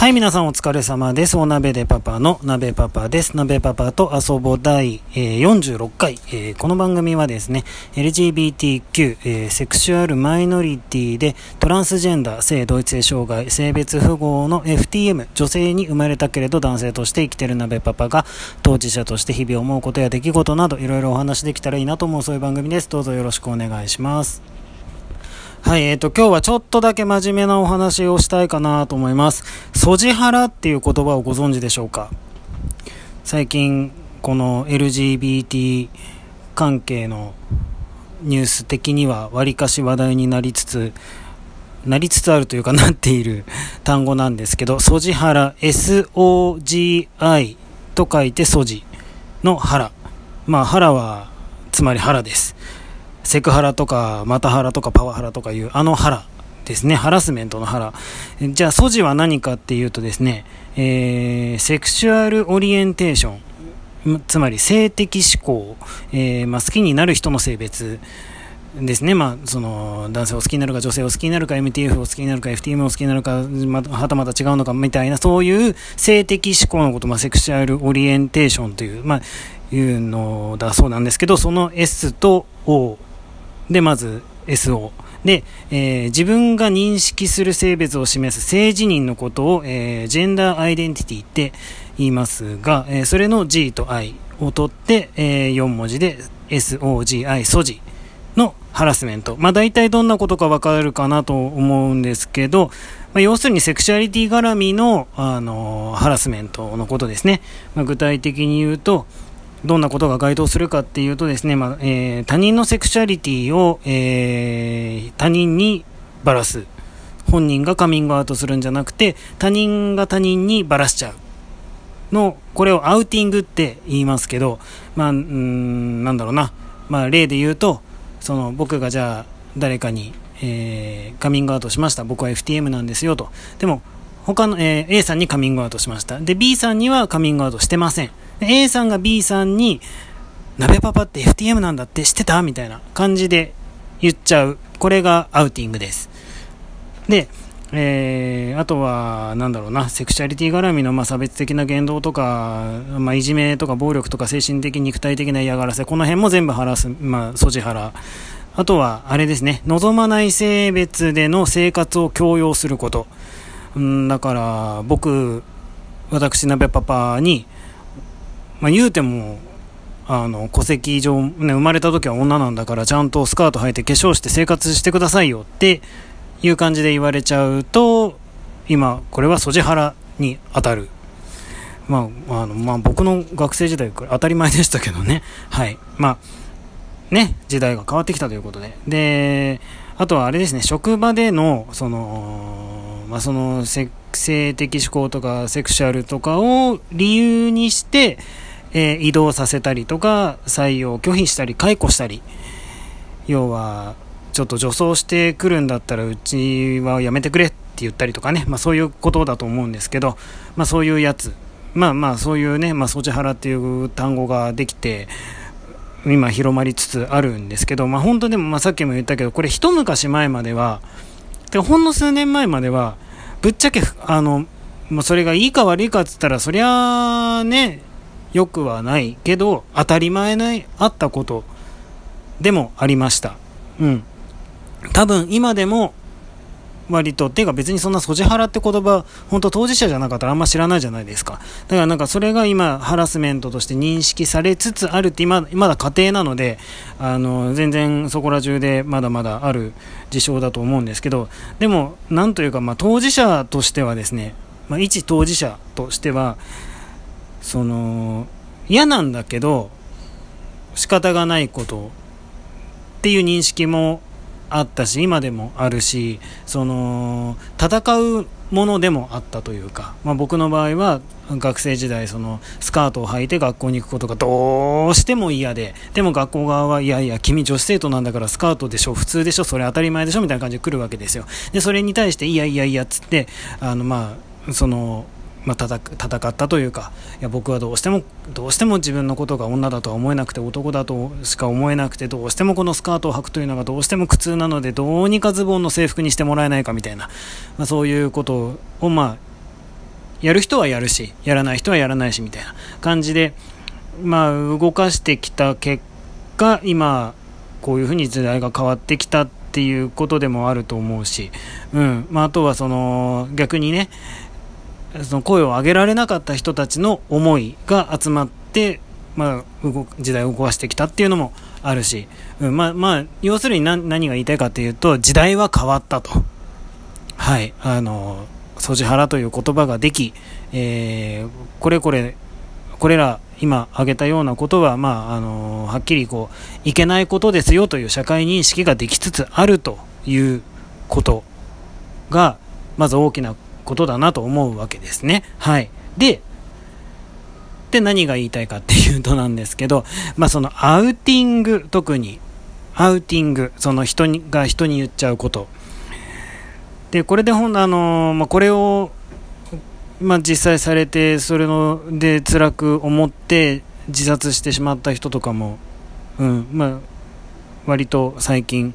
はい、皆さんお疲れ様です。お鍋でパパの鍋パパです。鍋パパと遊ぼ第、え、46回、え、この番組はですね、LGBTQ、え、セクシュアルマイノリティでトランスジェンダー、性同一性障害、性別符号の FTM、女性に生まれたけれど男性として生きてる鍋パパが当事者として日々思うことや出来事などいろいろお話できたらいいなと思うそういう番組です。どうぞよろしくお願いします。はい、えっ、ー、と、今日はちょっとだけ真面目なお話をしたいかなと思います。ソジハラっていう言葉をご存知でしょうか？最近、この LGBT 関係のニュース的にはわりかし話題になりつつ、なりつつあるというかなっている 単語なんですけど、ソジハラ、SOGI と書いてソジのハラ。まあ、ハラは、つまりハラです。セクハラとか、マタハラとかパワハラとかいう、あのハラですね。ハラスメントのハラ。じゃあ、素地は何かっていうとですね、えー、 Sexual Orientation。つまり性的指向、えー、まあ、好きになる人の性別ですね、まあ、その男性を好きになるか女性を好きになるか MTF を好きになるか FTM を好きになるか、まあはたまた違うのかみたいなそういう性的指向のこと、まあ、 Sexual Orientation という、まあ、いうのだそうなんですけどその S と O で、まず SO。で、えー、自分が認識する性別を示す性自認のことを、えー、ジェンダーアイデンティティって言いますが、えー、それの G と I を取って、えー、4文字で SOGI、ソジのハラスメント。まあ大体どんなことかわかるかなと思うんですけど、まあ、要するにセクシュアリティ絡みの、あのー、ハラスメントのことですね。まあ、具体的に言うと、どんなことが該当するかっていうとですね、まあえー、他人のセクシャリティを、えー、他人にばらす。本人がカミングアウトするんじゃなくて、他人が他人にばらしちゃう。の、これをアウティングって言いますけど、まあ、んなんだろうな。まあ、例で言うと、その、僕がじゃあ、誰かに、えー、カミングアウトしました。僕は FTM なんですよと。でも、他の、えー、A さんにカミングアウトしました。で、B さんにはカミングアウトしてません。A さんが B さんに、鍋パパって FTM なんだって知ってたみたいな感じで言っちゃう。これがアウティングです。で、えー、あとは、なんだろうな、セクシャリティ絡みの、まあ、差別的な言動とか、まあ、いじめとか暴力とか精神的、肉体的な嫌がらせ、この辺も全部晴らす、まあ、ソジハラ。あとは、あれですね、望まない性別での生活を強要すること。うんだから、僕、私、鍋パパに、まあ、言うても、あの、戸籍上、ね、生まれた時は女なんだから、ちゃんとスカート履いて化粧して生活してくださいよっていう感じで言われちゃうと、今、これはソジハラに当たる。まあ、あの、まあ、僕の学生時代、これ当たり前でしたけどね。はい。まあ、ね、時代が変わってきたということで。で、あとはあれですね、職場での、その、まあ、その、性的思考とか、セクシャルとかを理由にして、えー、移動させたりとか、採用拒否したり、解雇したり、要は、ちょっと女装してくるんだったら、うちはやめてくれって言ったりとかね、まあそういうことだと思うんですけど、まあそういうやつ、まあまあそういうね、まあソチハラっていう単語ができて、今広まりつつあるんですけど、まあ本当でも、まあさっきも言ったけど、これ一昔前まではで、ほんの数年前までは、ぶっちゃけ、あの、まあ、それがいいか悪いかっつったら、そりゃあね、良くはないけど、当たり前ない、あったことでもありました。うん。多分今でも割と、っていうか別にそんなソジハラって言葉、本当当事者じゃなかったらあんま知らないじゃないですか。だからなんかそれが今ハラスメントとして認識されつつあるって今、まだ家庭なので、あの、全然そこら中でまだまだある事象だと思うんですけど、でも、なんというかまあ当事者としてはですね、まあ一当事者としては、その、嫌なんだけど、仕方がないことっていう認識もあったし、今でもあるし、その、戦うものでもあったというか、まあ、僕の場合は学生時代そのスカートを履いて学校に行くことがどうしても嫌ででも学校側はいやいや君女子生徒なんだからスカートでしょ普通でしょそれ当たり前でしょみたいな感じで来るわけですよ。でそれに対していやいやいやっつってあのまあそのまあ、戦ったというかいや僕はどうしてもどうしても自分のことが女だとは思えなくて男だとしか思えなくてどうしてもこのスカートを履くというのがどうしても苦痛なのでどうにかズボンの制服にしてもらえないかみたいな、まあ、そういうことをまあやる人はやるし、やらない人はやらないし、みたいな感じで、まあ、動かしてきた結果、今、こういうふうに時代が変わってきたっていうことでもあると思うし、うん。まあ、あとはその逆にねその声を上げられなかった人たちの思いが集まって、まあ、動時代を動かしてきたっていうのもあるし、うんまあまあ、要するに何何が言いたいかというと時代は変わったと。はいあの掃除腹という言葉ができ、えー、これこれこれら今挙げたようなことは、まあ、あのはっきりこういけないことですよという社会認識ができつつあるということがまず大きなことだなと思うわけですね。はい、でで何が言いたいかっていうとなんですけど、まあ、そのアウティング特にアウティングその人にが人に言っちゃうこと。でこれでほんあの、まあ、これをまあ、実際されてそれので辛く思って自殺してしまった人とかも、うんまあ、割と最近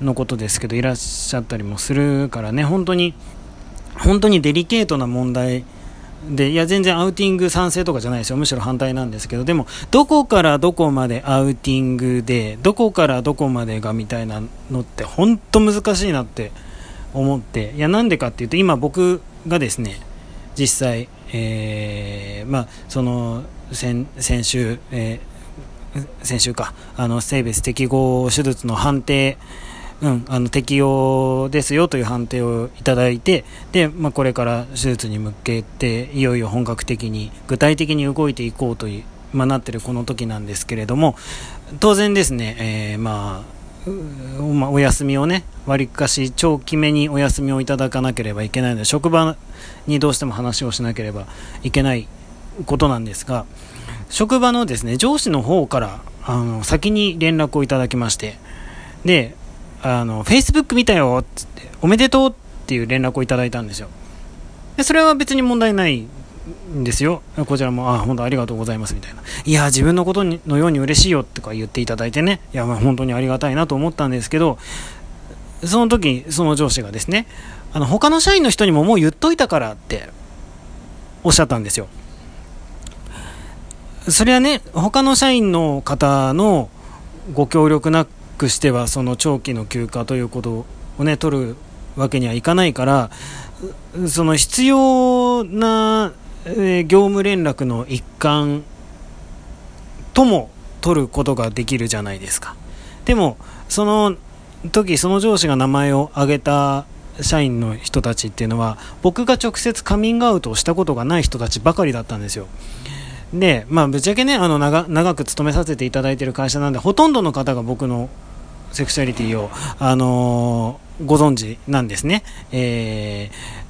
のことですけどいらっしゃったりもするからね。本当に本当にデリケートな問題でいや全然アウティング賛成とかじゃないですよ。むしろ反対なんですけど。でもどこからどこまでアウティングでどこからどこまでがみたいなのって本当難しいなって思って。いやなんでかっていうと今僕がですね実際、えー、まあ、その先先週、えー、先週か。あの性別適合手術の判定うん、あの適用ですよという判定をいただいてで、まあ、これから手術に向けていよいよ本格的に具体的に動いていこうという、まあ、なっているこの時なんですけれども当然ですね、えー、まあまあ、お休みをね、わりかし長期目にお休みをいただかなければいけないので、職場にどうしても話をしなければいけないことなんですが、職場のですね、上司の方から、あの、先に連絡をいただきまして、で、あの、Facebook 見たよっつって、おめでとうっていう連絡をいただいたんですよ。でそれは別に問題ないんですよ。こちらも、あ、本当ありがとうございますみたいな。いや、自分のことのように嬉しいよとか言っていただいてね、いや、まあ本当にありがたいなと思ったんですけど、その時、その上司がですね、あの、他の社員の人にももう言っといたからっておっしゃったんですよ。それはね、他の社員の方のご協力なくしては、その長期の休暇ということをね、取るわけにはいかないから、その必要なえ、業務連絡の一環とも取ることができるじゃないですか。でもその時その上司が名前を挙げた社員の人たちっていうのは僕が直接カミングアウトをしたことがない人たちばかりだったんですよ。でまあぶっちゃけねあの長く勤めさせていただいてる会社なんでほとんどの方が僕のセクシャリティを、あのー、ご存知なんですね、えー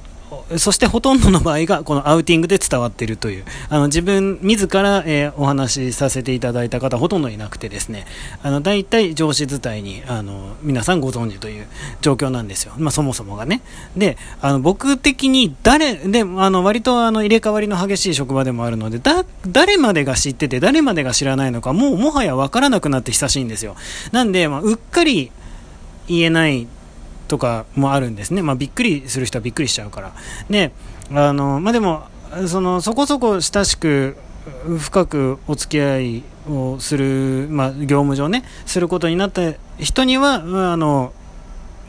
そしてほとんどの場合がこのアウティングで伝わっているという、あの自分自ら、えー、お話しさせていただいた方ほとんどいなくてですね、あの大体上司伝いにあの皆さんご存知という状況なんですよ。まあ、そもそもがね。で、あの僕的に誰、で、あの割とあの入れ替わりの激しい職場でもあるので、だ、誰までが知ってて誰までが知らないのか、もうもはや分からなくなって久しいんですよ。なんで、まあ、うっかり言えないとかもあるんですね、まあ、びっくりする人はびっくりしちゃうから。であのまあ、でもそのそこそこ親しく深くお付き合いをする、まあ、業務上ねすることになった人には、あの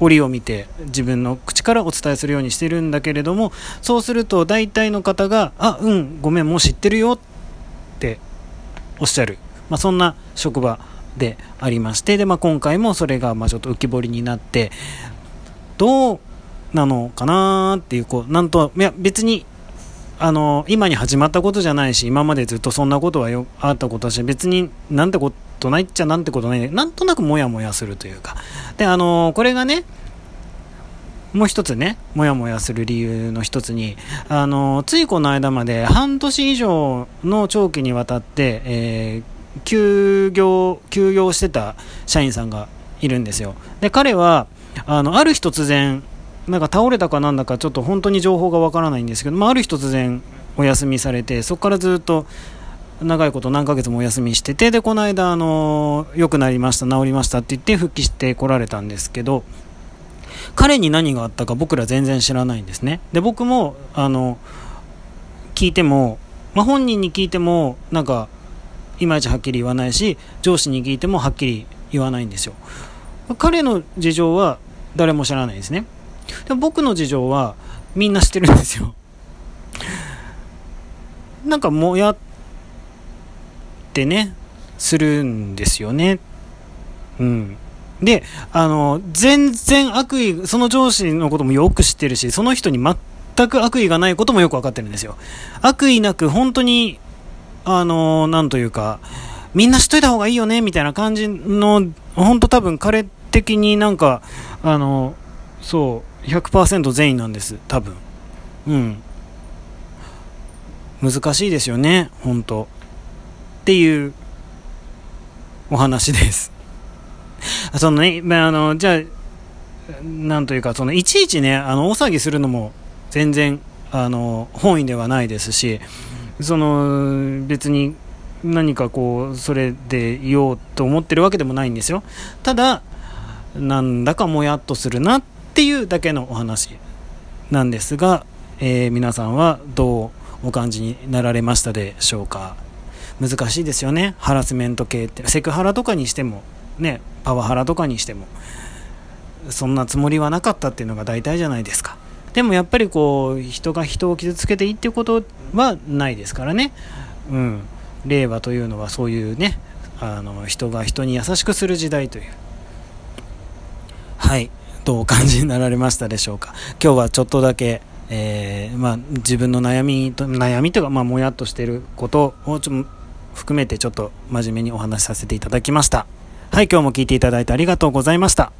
折を見て自分の口からお伝えするようにしてるんだけれどもそうすると大体の方が「あうんごめんもう知ってるよ」っておっしゃる、まあ、そんな職場でありましてで、まあ、今回もそれがまあちょっと浮き彫りになってどうなのかなっていう、こう、なんと、いや、別に、あの、今に始まったことじゃないし、今までずっとそんなことはよあったことだし、別になんてことないっちゃなんてことない、なんとなくモヤモヤするというか。で、あの、これがね、もう一つね、もやもやする理由の一つに、あの、ついこの間まで半年以上の長期にわたって、えー、休業、休業してた社員さんがいるんですよ。で、彼は、あのある日突然なんか倒れたかなんだかちょっと本当に情報がわからないんですけど、まあ、ある日突然お休みされてそこからずっと長いこと何ヶ月もお休みしててでこの間あの良くなりました治りましたって言って復帰してこられたんですけど彼に何があったか僕ら全然知らないんですねで僕もあの聞いても、まあ、本人に聞いても、なんか、いまいちはっきり言わないし、上司に聞いてもはっきり言わないんですよ。彼の事情は誰も知らないですね。でも僕の事情はみんな知ってるんですよ。なんかもやってね、するんですよね。うん。で、あの、全然悪意、その上司のこともよく知ってるし、その人に全く悪意がないこともよくわかってるんですよ。悪意なく、本当に、あの、なんというか、みんな知っといた方がいいよね、みたいな感じの、本当多分彼的になんか、あの、そう、100%善意なんです、多分。うん。難しいですよね、本当っていうお話です。そのね、まあ、あの、じゃあ、なんというか、その、いちいちね、あの、大騒ぎするのも全然、あの、本意ではないですし、その、別に何かこう、それで言おうと思ってるわけでもないんですよ。ただ、なんだかもやっとするなっていうだけのお話なんですが、えー、皆さんはどうお感じになられましたでしょうか？難しいですよね。ハラスメント系って。セクハラとかにしてもねパワハラとかにしてもそんなつもりはなかったっていうのが大体じゃないですか。でもやっぱりこう人が人を傷つけていいっていうことはないですからね。うん。令和というのはそういうねあの人が人に優しくする時代という。はいどうお感じになられましたでしょうか？今日はちょっとだけえー、まあ、自分の悩みと悩みというか、まあ、もやっとしていることをちょ含めてちょっと真面目にお話しさせていただきました。はい、今日も聞いていただいてありがとうございました。